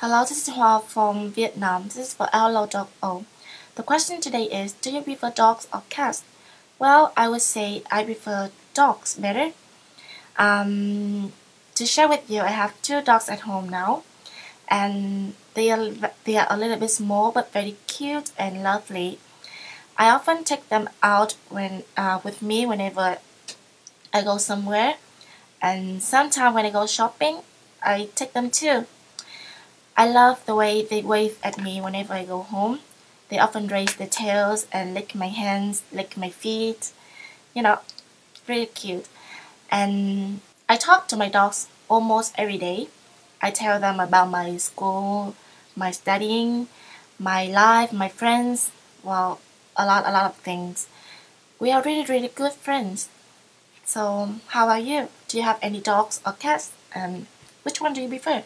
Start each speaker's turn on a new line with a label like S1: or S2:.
S1: Hello, this is Hoa from Vietnam. This is for O. The question today is Do you prefer dogs or cats? Well, I would say I prefer dogs better. Um, to share with you, I have two dogs at home now, and they are they are a little bit small but very cute and lovely. I often take them out when uh, with me whenever I go somewhere, and sometimes when I go shopping, I take them too. I love the way they wave at me whenever I go home. They often raise their tails and lick my hands, lick my feet. You know, really cute. And I talk to my dogs almost every day. I tell them about my school, my studying, my life, my friends, well, a lot, a lot of things. We are really, really good friends. So, how about you? Do you have any dogs or cats? And which one do you prefer?